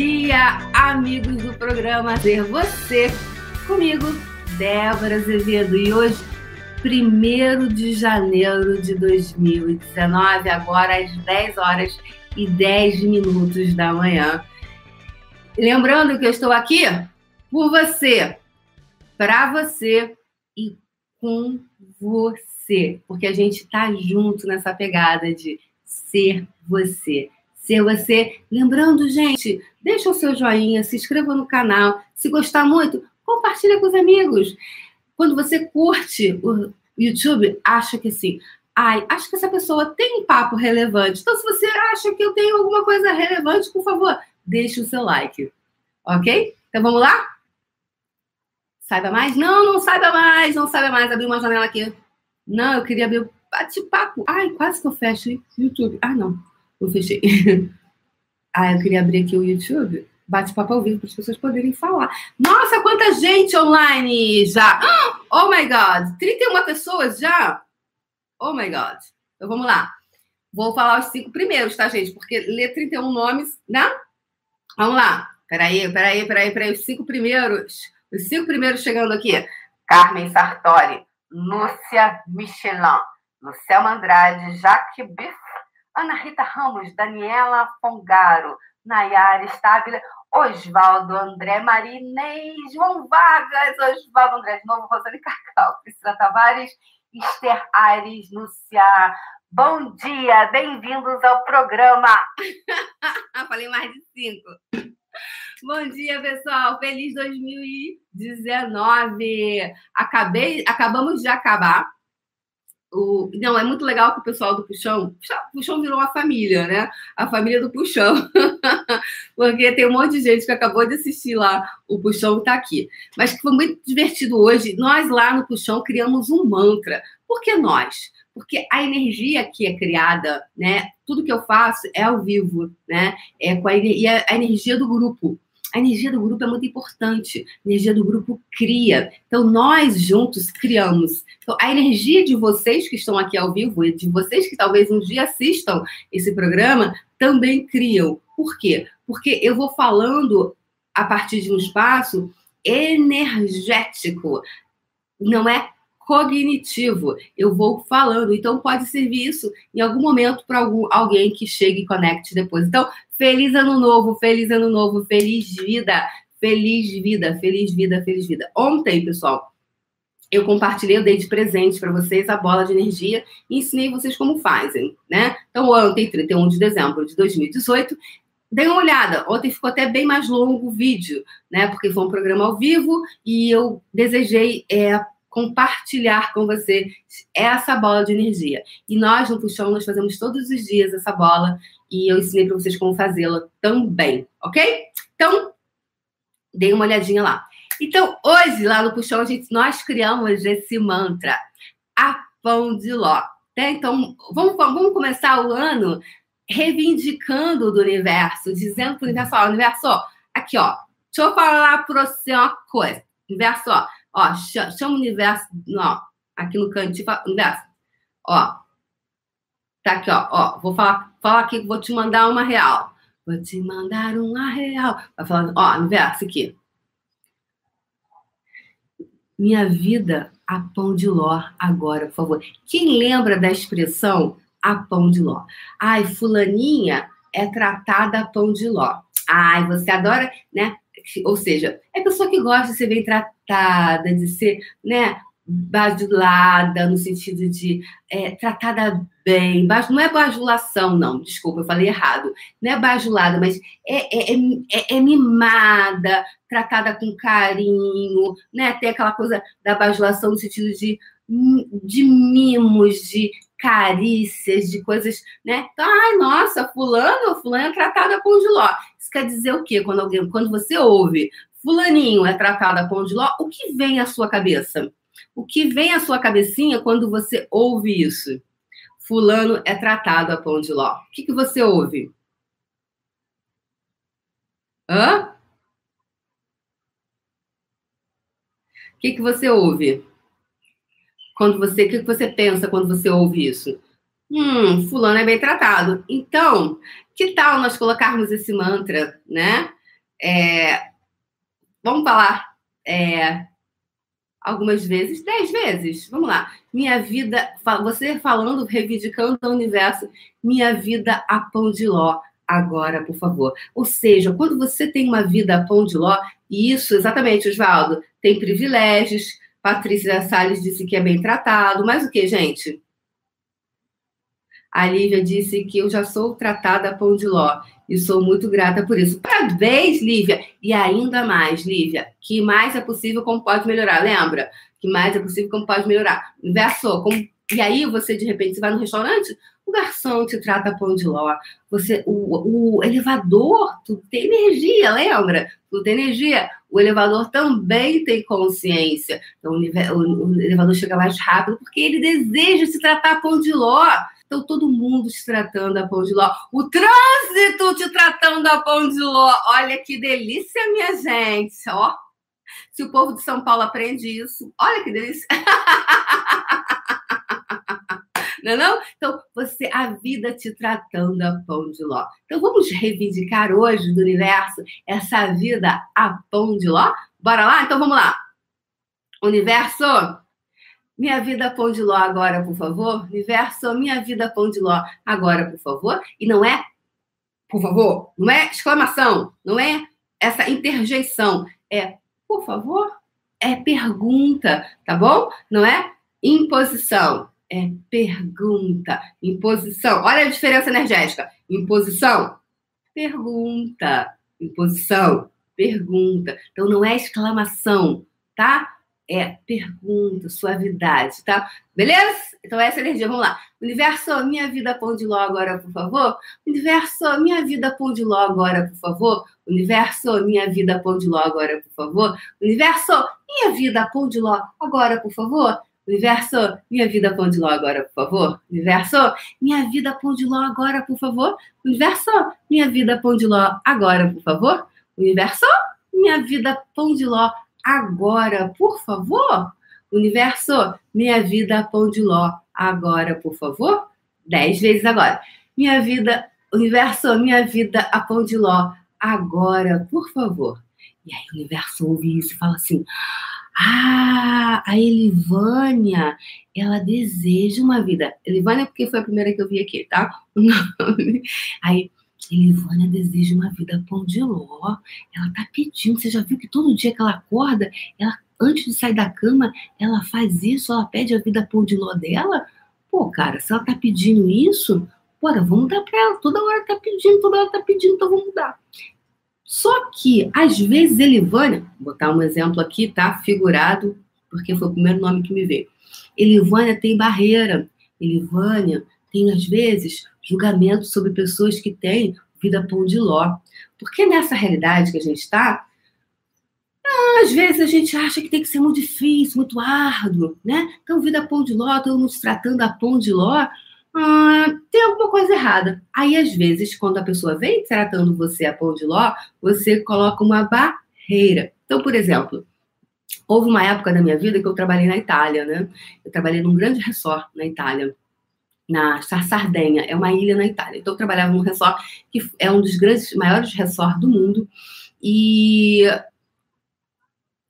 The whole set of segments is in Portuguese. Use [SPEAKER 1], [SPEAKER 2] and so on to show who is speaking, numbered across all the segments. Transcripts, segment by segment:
[SPEAKER 1] dia, amigos do programa Ser Você. Comigo, Débora Azevedo. E hoje, 1 de janeiro de 2019, agora às 10 horas e 10 minutos da manhã. Lembrando que eu estou aqui por você, para você e com você, porque a gente está junto nessa pegada de ser você ser você. Lembrando, gente, deixa o seu joinha, se inscreva no canal. Se gostar muito, compartilha com os amigos. Quando você curte o YouTube, acha que assim, ai, acho que essa pessoa tem um papo relevante. Então, se você acha que eu tenho alguma coisa relevante, por favor, deixe o seu like. Ok? Então vamos lá? Saiba mais? Não, não saiba mais, não saiba mais. Abri uma janela aqui. Não, eu queria abrir o bate-papo. Ai, quase que eu fecho o YouTube. Ah, não. Eu fechei. ah, eu queria abrir aqui o YouTube. Bate-papo ao vivo para as pessoas poderem falar. Nossa, quanta gente online já! Oh my God! 31 pessoas já? Oh my God! Então vamos lá. Vou falar os cinco primeiros, tá, gente? Porque ler 31 nomes, né? Vamos lá. Peraí, peraí, peraí, peraí. Os cinco primeiros. Os cinco primeiros chegando aqui. Carmen Sartori, Lúcia Michelin, Luciana Andrade, Jaque Biff, Ana Rita Ramos, Daniela Fongaro, Nayara Estábila, Oswaldo André Marinês, João Vargas, Oswaldo André de novo, Rosane Cacau, Priscila Tavares, Esther Aires, Lúcia. Bom dia, bem-vindos ao programa. Falei mais de cinco. Bom dia, pessoal. Feliz 2019. Acabei, acabamos de acabar o, não, é muito legal que o pessoal do Puxão, Puxão virou uma família, né? A família do Puxão. Porque tem um monte de gente que acabou de assistir lá, o Puxão está aqui. Mas foi muito divertido hoje. Nós lá no Puxão criamos um mantra. Por que nós? Porque a energia que é criada, né? Tudo que eu faço é ao vivo, né? É com a, e a, a energia do grupo. A energia do grupo é muito importante. A energia do grupo cria. Então, nós juntos criamos. Então, a energia de vocês que estão aqui ao vivo e de vocês que talvez um dia assistam esse programa também criam. Por quê? Porque eu vou falando a partir de um espaço energético. Não é cognitivo. Eu vou falando. Então, pode servir isso em algum momento para alguém que chegue e conecte depois. Então, feliz ano novo, feliz ano novo, feliz vida, feliz vida, feliz vida, feliz vida. Ontem, pessoal, eu compartilhei, eu dei de presente para vocês a bola de energia e ensinei vocês como fazem, né? Então, ontem, 31 de dezembro de 2018, Dei uma olhada. Ontem ficou até bem mais longo o vídeo, né? Porque foi um programa ao vivo e eu desejei é, compartilhar com você essa bola de energia. E nós, no Puxão, nós fazemos todos os dias essa bola e eu ensinei para vocês como fazê-la também, ok? Então, dê uma olhadinha lá. Então, hoje, lá no Puxão, gente, nós criamos esse mantra, a pão de ló. Né? Então, vamos, vamos começar o ano reivindicando do universo, dizendo para o universo, ó, universo, ó, aqui, ó, deixa eu falar para você uma coisa. Universo, ó, Ó, chama o universo, ó, aqui no cantinho, universo. Ó, tá aqui, ó, ó, vou falar, falar aqui, vou te mandar uma real. Vou te mandar uma real. Vai falando, ó, universo aqui. Minha vida a pão de ló agora, por favor. Quem lembra da expressão a pão de ló? Ai, fulaninha é tratada a pão de ló. Ai, você adora, né? Ou seja, é pessoa que gosta de ser bem tratada, de ser, né, bajulada, no sentido de é, tratada bem. Não é bajulação, não, desculpa, eu falei errado. Não é bajulada, mas é, é, é, é mimada, tratada com carinho, né? Tem aquela coisa da bajulação no sentido de, de mimos, de carícias, de coisas, né? Então, ai, nossa, fulano, fulano é tratada com giló. Isso quer dizer o quê? Quando alguém, quando você ouve fulaninho é tratada com giló, o que vem à sua cabeça? O que vem à sua cabecinha quando você ouve isso? Fulano é tratado a pão de ló. O que, que você ouve? Hã? O que, que você ouve? Quando você, o que você pensa quando você ouve isso? Hum, fulano é bem tratado. Então, que tal nós colocarmos esse mantra, né? é, vamos falar é, algumas vezes, dez vezes. Vamos lá. Minha vida, você falando, reivindicando o universo, minha vida a pão de ló. Agora, por favor. Ou seja, quando você tem uma vida a pão de ló, e isso, exatamente, Oswaldo, tem privilégios. Patrícia Salles disse que é bem tratado. Mas o que, gente? A Lívia disse que eu já sou tratada a pão de ló e sou muito grata por isso. Parabéns, Lívia! E ainda mais, Lívia, que mais é possível, como pode melhorar? Lembra? Que mais é possível, como pode melhorar? Inversou. Como... E aí você, de repente, você vai no restaurante, o garçom te trata pão de ló. Você, o, o elevador, tudo tem energia, lembra? Tudo tem energia. O elevador também tem consciência. Então, o, o, o elevador chega mais rápido porque ele deseja se tratar pão de ló. Então, todo mundo te tratando a pão de ló. O trânsito te tratando a pão de ló. Olha que delícia, minha gente. Ó, se o povo de São Paulo aprende isso, olha que delícia. Não é não? Então, você, a vida te tratando a pão de ló. Então, vamos reivindicar hoje do universo essa vida a pão de ló? Bora lá? Então, vamos lá. Universo, minha vida pão de ló agora, por favor. Universo, minha vida pão de ló agora, por favor. E não é, por favor, não é exclamação, não é essa interjeição. É, por favor, é pergunta, tá bom? Não é imposição, é pergunta. Imposição. Olha a diferença energética. Imposição, pergunta. Imposição, pergunta. Então não é exclamação, tá? é pergunta, suavidade, tá? Beleza? Então, essa energia, vamos lá. Universo, minha vida pão de ló agora, por favor. Universo, minha vida pão de ló agora, por favor. Universo, minha vida pão de ló agora, por favor. Universo, minha vida pão de ló agora, por favor. Universo, minha vida pão de ló agora, por favor. Universo, minha vida pão de ló agora, por favor. Universo, minha vida pão de ló agora, por favor. Universo, minha vida pão de ló agora, por favor? Universo, minha vida pão de ló, agora, por favor? Dez vezes agora. Minha vida, universo, minha vida a pão de ló, agora, por favor. E aí o universo ouve isso e fala assim: Ah, a Elivânia, ela deseja uma vida. Elivânia, porque foi a primeira que eu vi aqui, tá? Aí, Elivânia deseja uma vida pão de ló. Ela tá pedindo. Você já viu que todo dia que ela acorda, ela, antes de sair da cama, ela faz isso, ela pede a vida pão de ló dela? Pô, cara, se ela tá pedindo isso, bora, vamos dar pra ela. Toda hora tá pedindo, toda hora tá pedindo, então vamos dar. Só que, às vezes, Elivânia, vou botar um exemplo aqui, tá? Figurado, porque foi o primeiro nome que me veio. Elivânia tem barreira. Elivânia tem, às vezes, julgamentos sobre pessoas que têm vida pão de ló. Porque nessa realidade que a gente está, às vezes a gente acha que tem que ser muito difícil, muito árduo, né? Então, vida pão de ló, mundo se tratando a pão de ló, ah, tem alguma coisa errada. Aí, às vezes, quando a pessoa vem tratando você a pão de ló, você coloca uma barreira. Então, por exemplo, houve uma época da minha vida que eu trabalhei na Itália, né? Eu trabalhei num grande resort na Itália na Sardenha, é uma ilha na Itália. Então, eu trabalhava num resort que é um dos grandes, maiores resorts do mundo. E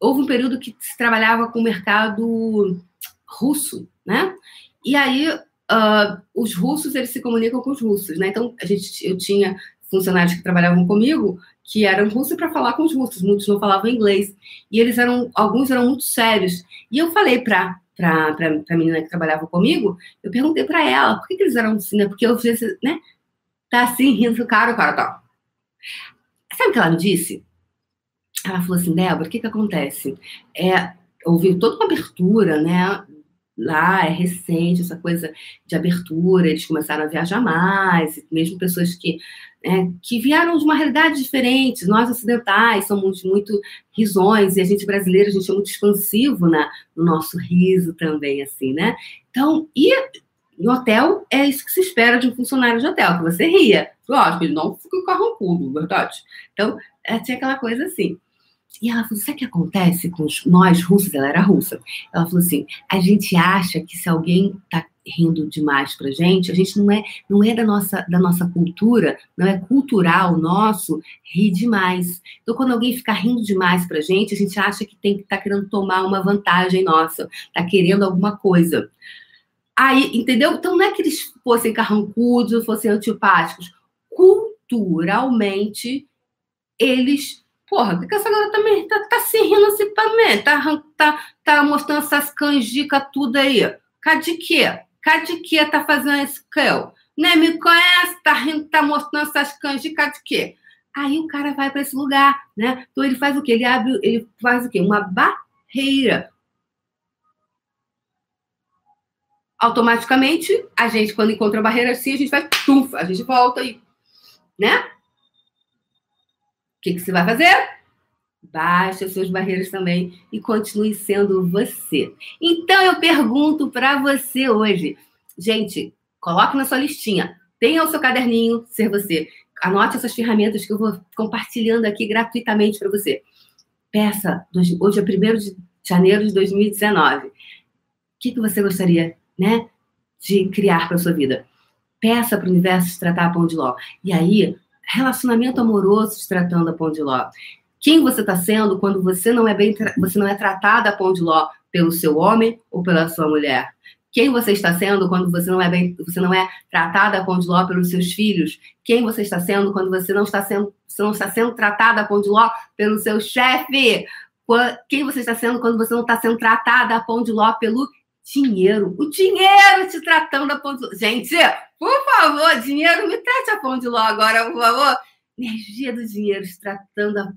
[SPEAKER 1] houve um período que se trabalhava com o mercado russo, né? E aí, uh, os russos, eles se comunicam com os russos, né? Então, a gente, eu tinha funcionários que trabalhavam comigo que eram russos para falar com os russos, muitos não falavam inglês. E eles eram, alguns eram muito sérios. E eu falei para para a menina que trabalhava comigo, eu perguntei para ela por que, que, eles eram assim, né? Porque eu fiz, né? Tá assim, rindo do cara, o cara tá. Sabe o que ela me disse? Ela falou assim, Débora, o que que acontece? É, houve toda uma abertura, né? Lá é recente essa coisa de abertura, eles começaram a viajar mais, mesmo pessoas que né, que vieram de uma realidade diferente. Nós ocidentais somos muito risões e a gente brasileira a gente é muito expansivo na, no nosso riso também, assim, né? Então, e em hotel é isso que se espera de um funcionário de hotel, que você ria. Lógico, ele não fica carrancudo, verdade? Então, é, tinha aquela coisa assim. E ela falou: sabe o que acontece com nós russos? Ela era russa. Ela falou assim: a gente acha que se alguém está rindo demais pra gente, a gente não é, não é da nossa, da nossa cultura, não é cultural nosso rir demais. Então, quando alguém fica rindo demais pra gente, a gente acha que tem que tá querendo tomar uma vantagem nossa, tá querendo alguma coisa. Aí, entendeu? Então, não é que eles fossem carrancudos, fossem antipáticos. Culturalmente, eles Porra, por que essa garota também tá, tá se rindo assim mim? Tá, tá, tá mostrando essas canjicas tudo aí. Cadê que? Cadê que tá fazendo esse eu? Nem me conhece, tá rindo, tá mostrando essas canjicas de quê? Aí o cara vai para esse lugar, né? Então ele faz o quê? Ele abre, ele faz o quê? Uma barreira. Automaticamente, a gente, quando encontra barreira assim, a gente vai, tuf, a gente volta aí, né? O que, que você vai fazer? Baixe as suas barreiras também e continue sendo você. Então eu pergunto para você hoje, gente, coloque na sua listinha, tenha o seu caderninho ser você. Anote essas ferramentas que eu vou compartilhando aqui gratuitamente para você. Peça, hoje é 1 de janeiro de 2019. O que, que você gostaria, né, de criar para sua vida? Peça para o universo te tratar a pão de ló. E aí, relacionamento amoroso se tratando a pão de ló. Quem você está sendo quando você não é bem você não é tratada a pão de ló pelo seu homem ou pela sua mulher? Quem você está sendo quando você não é bem, você não é tratada a pão de ló pelos seus filhos? Quem você está sendo quando você não está sendo, você não está sendo tratada a pão de ló pelo seu chefe? Quem você está sendo quando você não está sendo tratada a pão de ló pelo dinheiro? O dinheiro te tratando a pão de. Gente, por favor, dinheiro, me trate a pão de ló agora, por favor. Energia do dinheiro, se tratando a